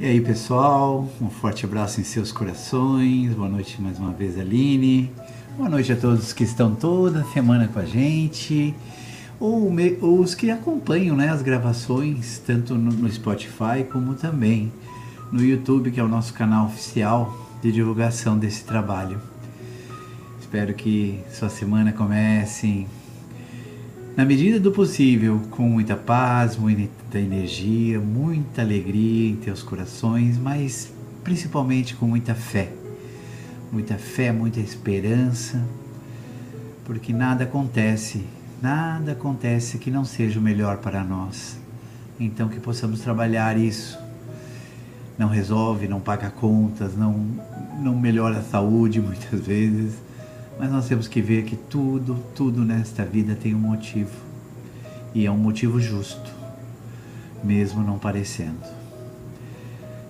E aí pessoal, um forte abraço em seus corações. Boa noite mais uma vez, Aline. Boa noite a todos que estão toda semana com a gente, ou, me, ou os que acompanham né, as gravações, tanto no, no Spotify como também no YouTube, que é o nosso canal oficial de divulgação desse trabalho. Espero que sua semana comece na medida do possível, com muita paz, muita energia, muita alegria em teus corações, mas principalmente com muita fé. Muita fé, muita esperança, porque nada acontece, nada acontece que não seja o melhor para nós. Então que possamos trabalhar isso. Não resolve, não paga contas, não, não melhora a saúde muitas vezes, mas nós temos que ver que tudo, tudo nesta vida tem um motivo. E é um motivo justo, mesmo não parecendo.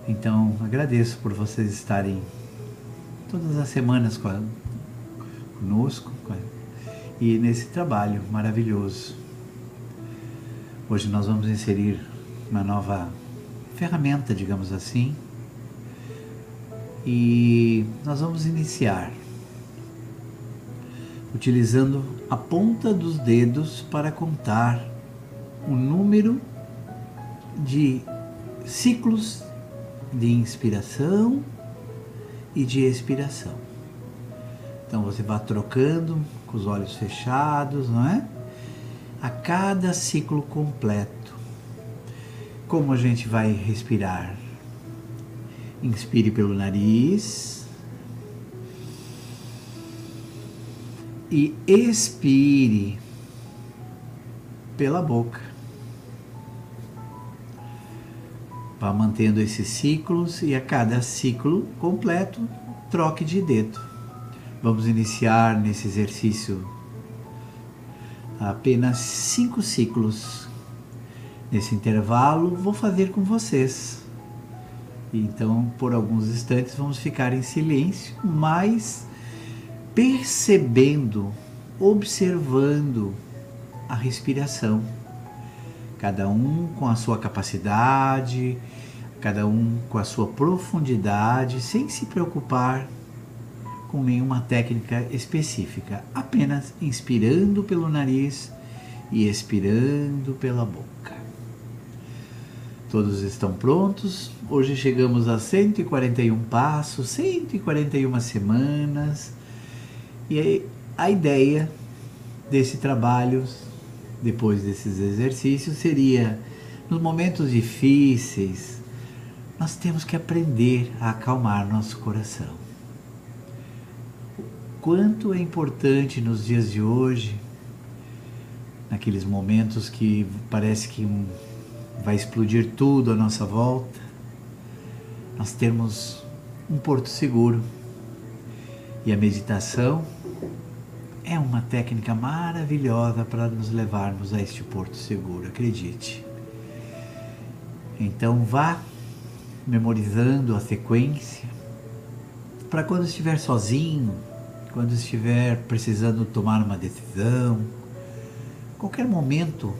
Então, agradeço por vocês estarem todas as semanas conosco e nesse trabalho maravilhoso. Hoje nós vamos inserir uma nova ferramenta, digamos assim, e nós vamos iniciar utilizando a ponta dos dedos para contar o número de ciclos de inspiração e de expiração. Então você vai trocando com os olhos fechados, não é? A cada ciclo completo. Como a gente vai respirar? Inspire pelo nariz. E expire pela boca. Vá mantendo esses ciclos e a cada ciclo completo, troque de dedo. Vamos iniciar nesse exercício apenas cinco ciclos. Nesse intervalo, vou fazer com vocês. Então, por alguns instantes, vamos ficar em silêncio, mas percebendo, observando a respiração. Cada um com a sua capacidade, cada um com a sua profundidade, sem se preocupar com nenhuma técnica específica, apenas inspirando pelo nariz e expirando pela boca. Todos estão prontos? Hoje chegamos a 141 passos, 141 semanas e a ideia desse trabalho, depois desses exercícios, seria nos momentos difíceis, nós temos que aprender a acalmar nosso coração. Quanto é importante nos dias de hoje, naqueles momentos que parece que vai explodir tudo à nossa volta, nós termos um porto seguro. E a meditação é uma técnica maravilhosa para nos levarmos a este porto seguro, acredite. Então vá memorizando a sequência para quando estiver sozinho, quando estiver precisando tomar uma decisão, qualquer momento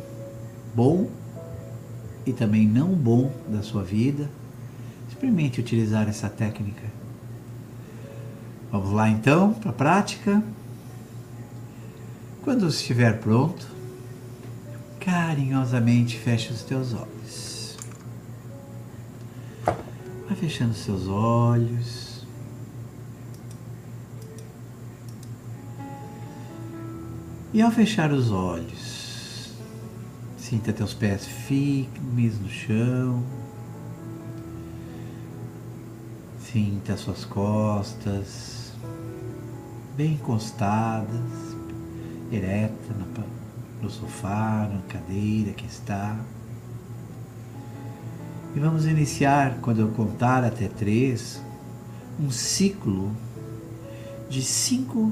bom e também não bom da sua vida, experimente utilizar essa técnica. Vamos lá então para a prática. Quando estiver pronto, carinhosamente feche os teus olhos. Vai fechando seus olhos. E ao fechar os olhos, sinta teus pés firmes no chão. Sinta suas costas bem encostadas ereta no sofá, na cadeira que está. E vamos iniciar, quando eu contar até três, um ciclo de cinco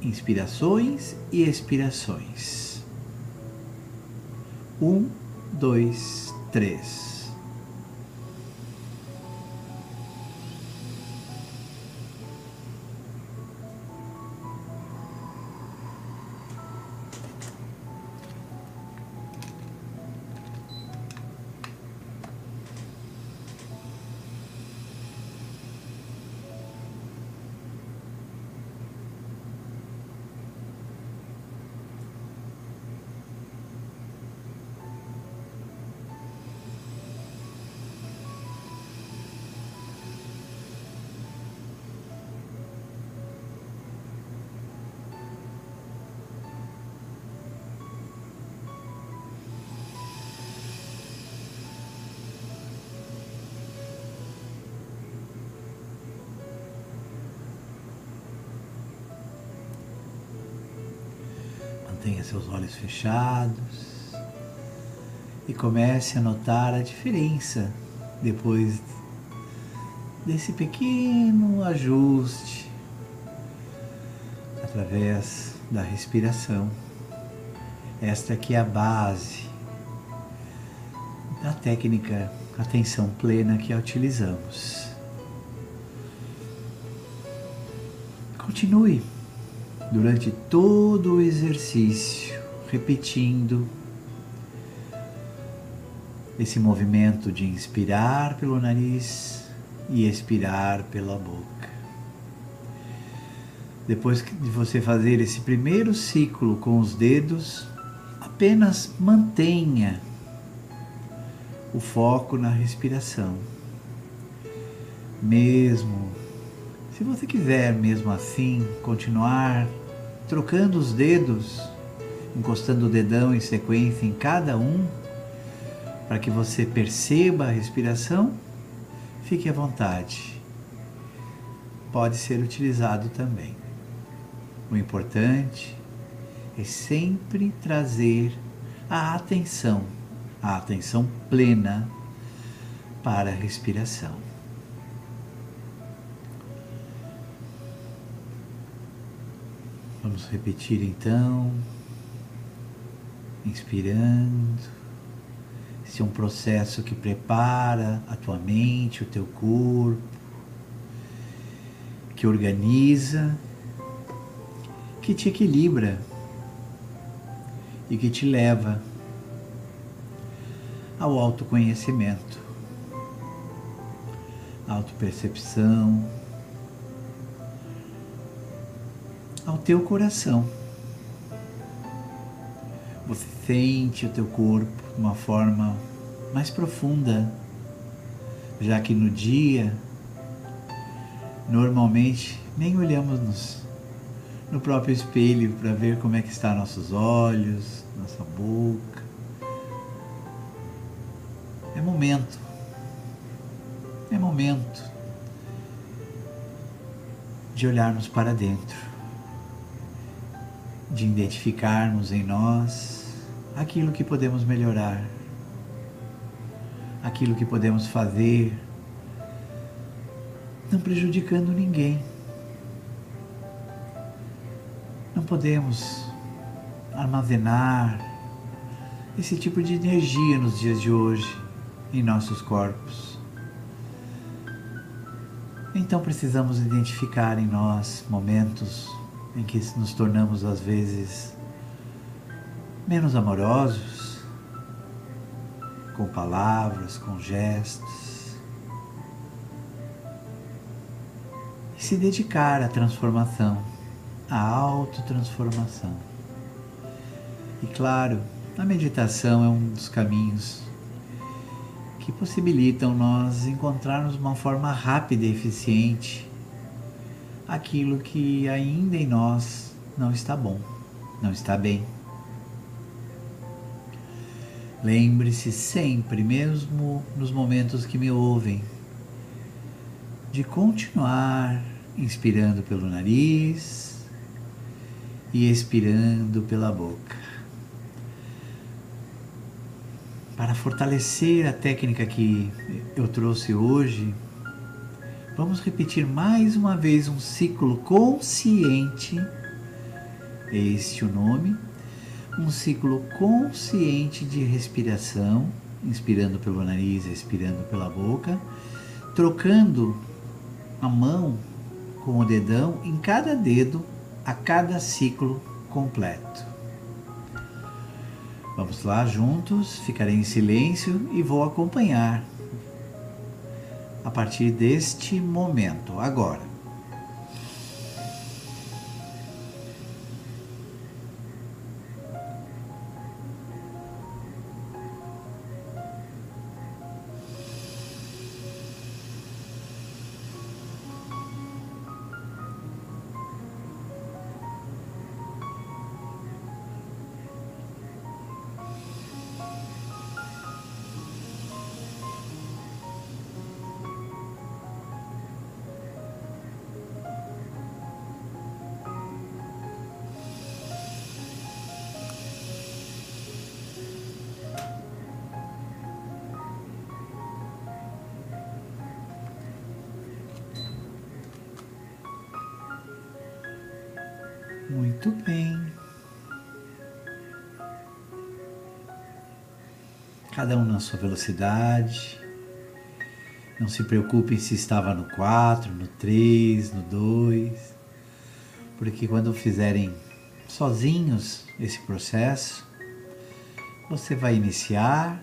inspirações e expirações. Um, dois, três. Mantenha seus olhos fechados e comece a notar a diferença depois desse pequeno ajuste através da respiração. Esta aqui é a base da técnica atenção plena que utilizamos. Continue durante todo o exercício, repetindo esse movimento de inspirar pelo nariz e expirar pela boca. Depois de você fazer esse primeiro ciclo com os dedos, apenas mantenha o foco na respiração. Mesmo se você quiser mesmo assim continuar trocando os dedos, encostando o dedão em sequência em cada um, para que você perceba a respiração, fique à vontade. Pode ser utilizado também. O importante é sempre trazer a atenção, a atenção plena para a respiração. Vamos repetir então, inspirando. Esse é um processo que prepara a tua mente, o teu corpo, que organiza que te equilibra e que te leva ao autoconhecimento, autopercepção, ao teu coração. Você sente o teu corpo de uma forma mais profunda, já que no dia normalmente nem olhamos nos no próprio espelho para ver como é que está nossos olhos, nossa boca. É momento. É momento de olharmos para dentro, de identificarmos em nós aquilo que podemos melhorar, aquilo que podemos fazer, não prejudicando ninguém não podemos armazenar esse tipo de energia nos dias de hoje em nossos corpos. Então precisamos identificar em nós momentos em que nos tornamos às vezes menos amorosos, com palavras, com gestos, e se dedicar à transformação a autotransformação. E claro, a meditação é um dos caminhos que possibilitam nós encontrarmos uma forma rápida e eficiente aquilo que ainda em nós não está bom, não está bem. Lembre-se sempre, mesmo nos momentos que me ouvem, de continuar inspirando pelo nariz e expirando pela boca. Para fortalecer a técnica que eu trouxe hoje, vamos repetir mais uma vez um ciclo consciente. Este é o nome. Um ciclo consciente de respiração, inspirando pelo nariz, expirando pela boca, trocando a mão com o dedão em cada dedo a cada ciclo completo. Vamos lá juntos, ficarei em silêncio e vou acompanhar a partir deste momento, agora. Muito bem. Cada um na sua velocidade. Não se preocupem se estava no 4, no 3, no 2, porque quando fizerem sozinhos esse processo, você vai iniciar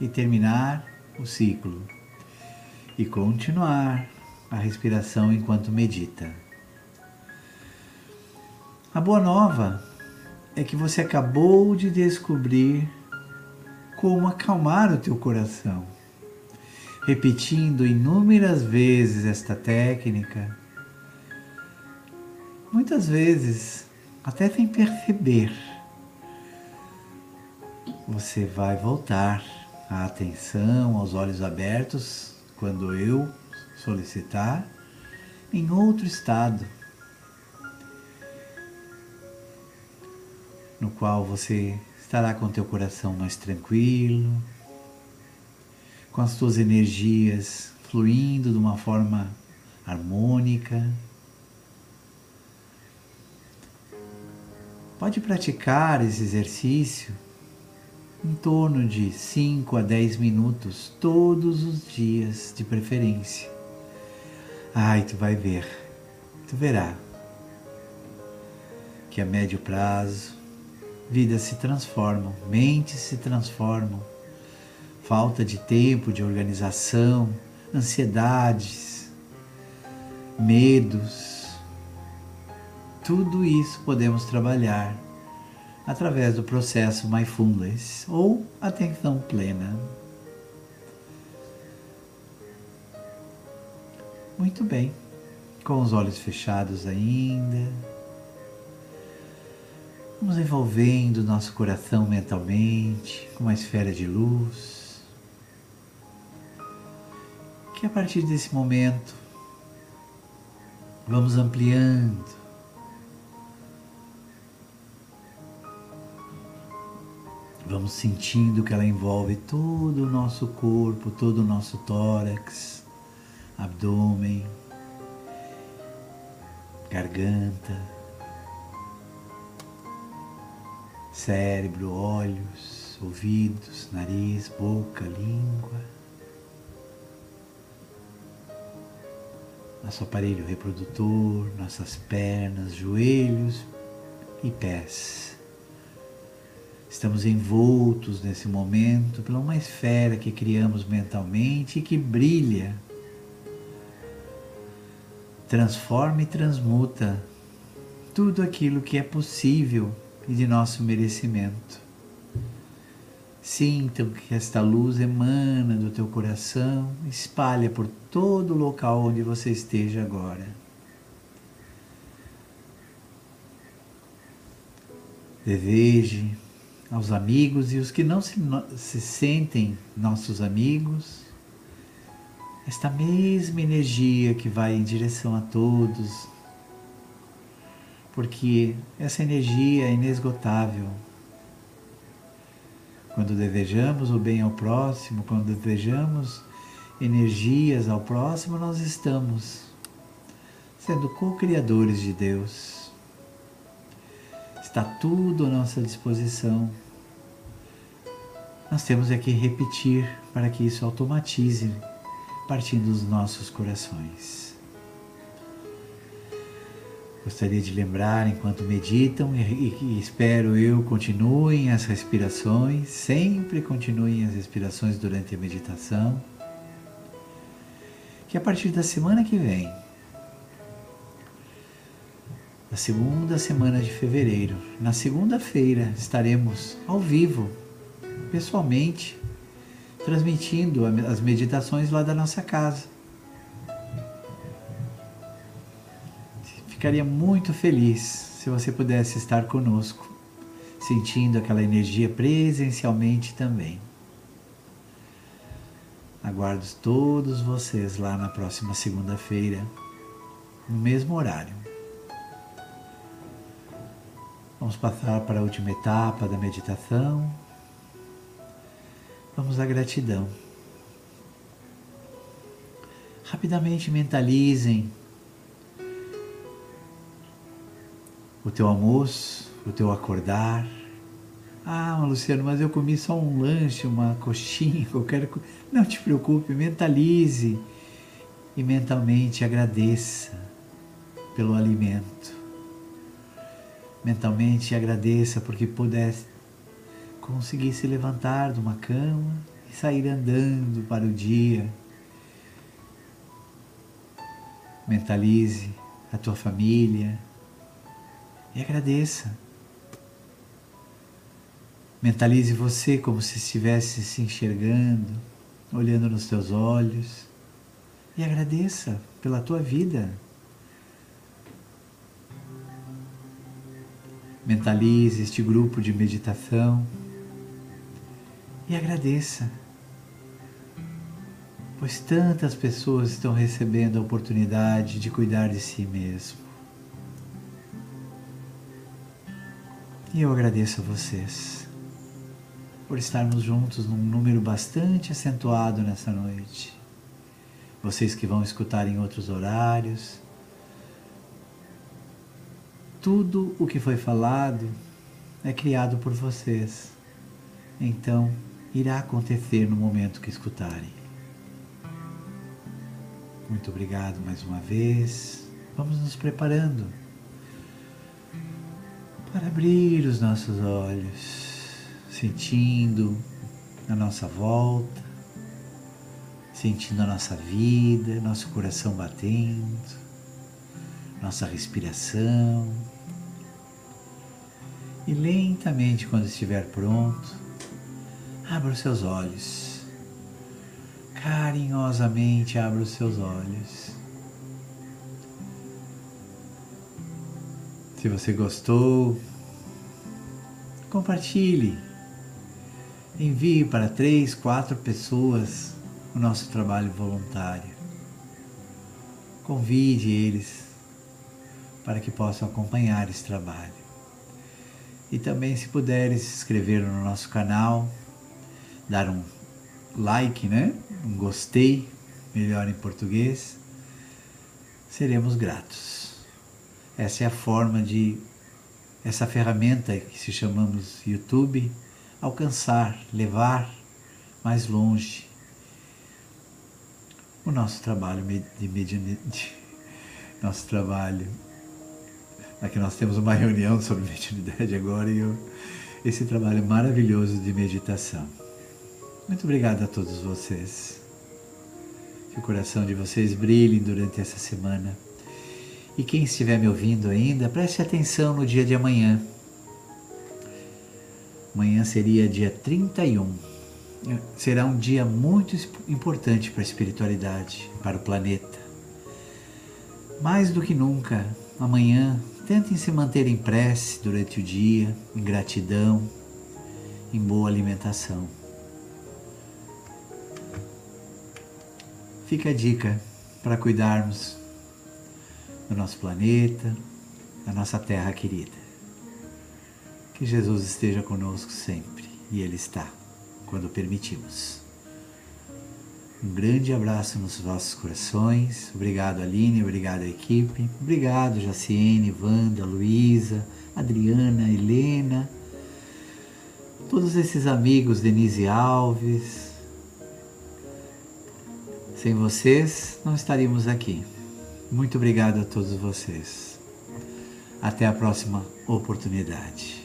e terminar o ciclo e continuar a respiração enquanto medita. A boa nova é que você acabou de descobrir como acalmar o teu coração. Repetindo inúmeras vezes esta técnica, muitas vezes, até sem perceber, você vai voltar a atenção aos olhos abertos quando eu solicitar em outro estado no qual você estará com teu coração mais tranquilo, com as tuas energias fluindo de uma forma harmônica. Pode praticar esse exercício em torno de 5 a 10 minutos todos os dias, de preferência. Ai, tu vai ver, tu verá que a médio prazo vidas se transformam, mentes se transformam falta de tempo, de organização, ansiedades, medos. Tudo isso podemos trabalhar através do processo mindfulness ou atenção plena. Muito bem, com os olhos fechados ainda. Vamos envolvendo nosso coração mentalmente com uma esfera de luz que a partir desse momento vamos ampliando. Vamos sentindo que ela envolve todo o nosso corpo, todo o nosso tórax, abdômen, garganta, cérebro, olhos, ouvidos, nariz, boca, língua. nosso aparelho reprodutor, nossas pernas, joelhos e pés. Estamos envoltos nesse momento por uma esfera que criamos mentalmente e que brilha, transforma e transmuta tudo aquilo que é possível e de nosso merecimento. Sintam que esta luz emana do teu coração, espalha por todo o local onde você esteja agora. Deseje aos amigos e os que não se, se sentem nossos amigos esta mesma energia que vai em direção a todos, porque essa energia é inesgotável quando desejamos o bem ao próximo, quando desejamos energias ao próximo, nós estamos sendo co-criadores de Deus. Está tudo à nossa disposição. Nós temos aqui repetir para que isso automatize partindo dos nossos corações. Gostaria de lembrar enquanto meditam e, e, espero eu continuem as respirações, sempre continuem as respirações durante a meditação. Que a partir da semana que vem, da segunda semana de fevereiro, na segunda-feira estaremos ao vivo, pessoalmente, transmitindo as meditações lá da nossa casa. Ficaria muito feliz se você pudesse estar conosco, sentindo aquela energia presencialmente também. Aguardo todos vocês lá na próxima segunda-feira, no mesmo horário. Vamos passar para a última etapa da meditação. Vamos à gratidão. Rapidamente mentalizem o teu almoço, o teu acordar. Ah, Luciano, mas eu comi só um lanche, uma coxinha, qualquer coisa. Não te preocupe, mentalize e mentalmente agradeça pelo alimento. Mentalmente agradeça porque pudesse conseguir se levantar de uma cama e sair andando para o dia. Mentalize a tua família e agradeça. Mentalize você como se estivesse se enxergando, olhando nos teus olhos e agradeça pela tua vida. Mentalize este grupo de meditação e agradeça, pois tantas pessoas estão recebendo a oportunidade de cuidar de si mesmo. E eu agradeço a vocês por estarmos juntos num número bastante acentuado nessa noite. Vocês que vão escutar em outros horários. Tudo o que foi falado é criado por vocês. Então, irá acontecer no momento que escutarem. Muito obrigado mais uma vez. Vamos nos preparando para abrir os nossos olhos, sentindo a nossa volta, sentindo a nossa vida, nosso coração batendo, nossa respiração. E lentamente, quando estiver pronto, abra os seus olhos. Carinhosamente abra os seus olhos. Se você gostou, compartilhe. Envie para três, quatro pessoas o nosso trabalho voluntário. Convide eles para que possam acompanhar esse trabalho. E também, se puderem, se inscrever no nosso canal, dar um like, né? Um gostei, melhor em português, seremos gratos. Essa é a forma de essa ferramenta que se chamamos YouTube alcançar, levar mais longe o nosso trabalho de mediunidade, nosso trabalho. Aqui nós temos uma reunião sobre mediunidade agora e eu, esse trabalho maravilhoso de meditação. Muito obrigado a todos vocês. Que o coração de vocês brilhe durante essa semana. E quem estiver me ouvindo ainda, preste atenção no dia de amanhã. Amanhã seria dia 31. Será um dia muito importante para a espiritualidade, para o planeta. Mais do que nunca, amanhã, tentem se manter em prece durante o dia, em gratidão, em boa alimentação. Fica a dica para cuidarmos do nosso planeta, da nossa terra querida. Que Jesus esteja conosco sempre e Ele está, quando permitimos. Um grande abraço nos vossos corações. Obrigado, Aline. Obrigado, equipe. Obrigado, Jaciene, Wanda, Luísa, Adriana, Helena. Todos esses amigos, Denise Alves. Sem vocês, não estaríamos aqui. Muito obrigado a todos vocês. Até a próxima oportunidade.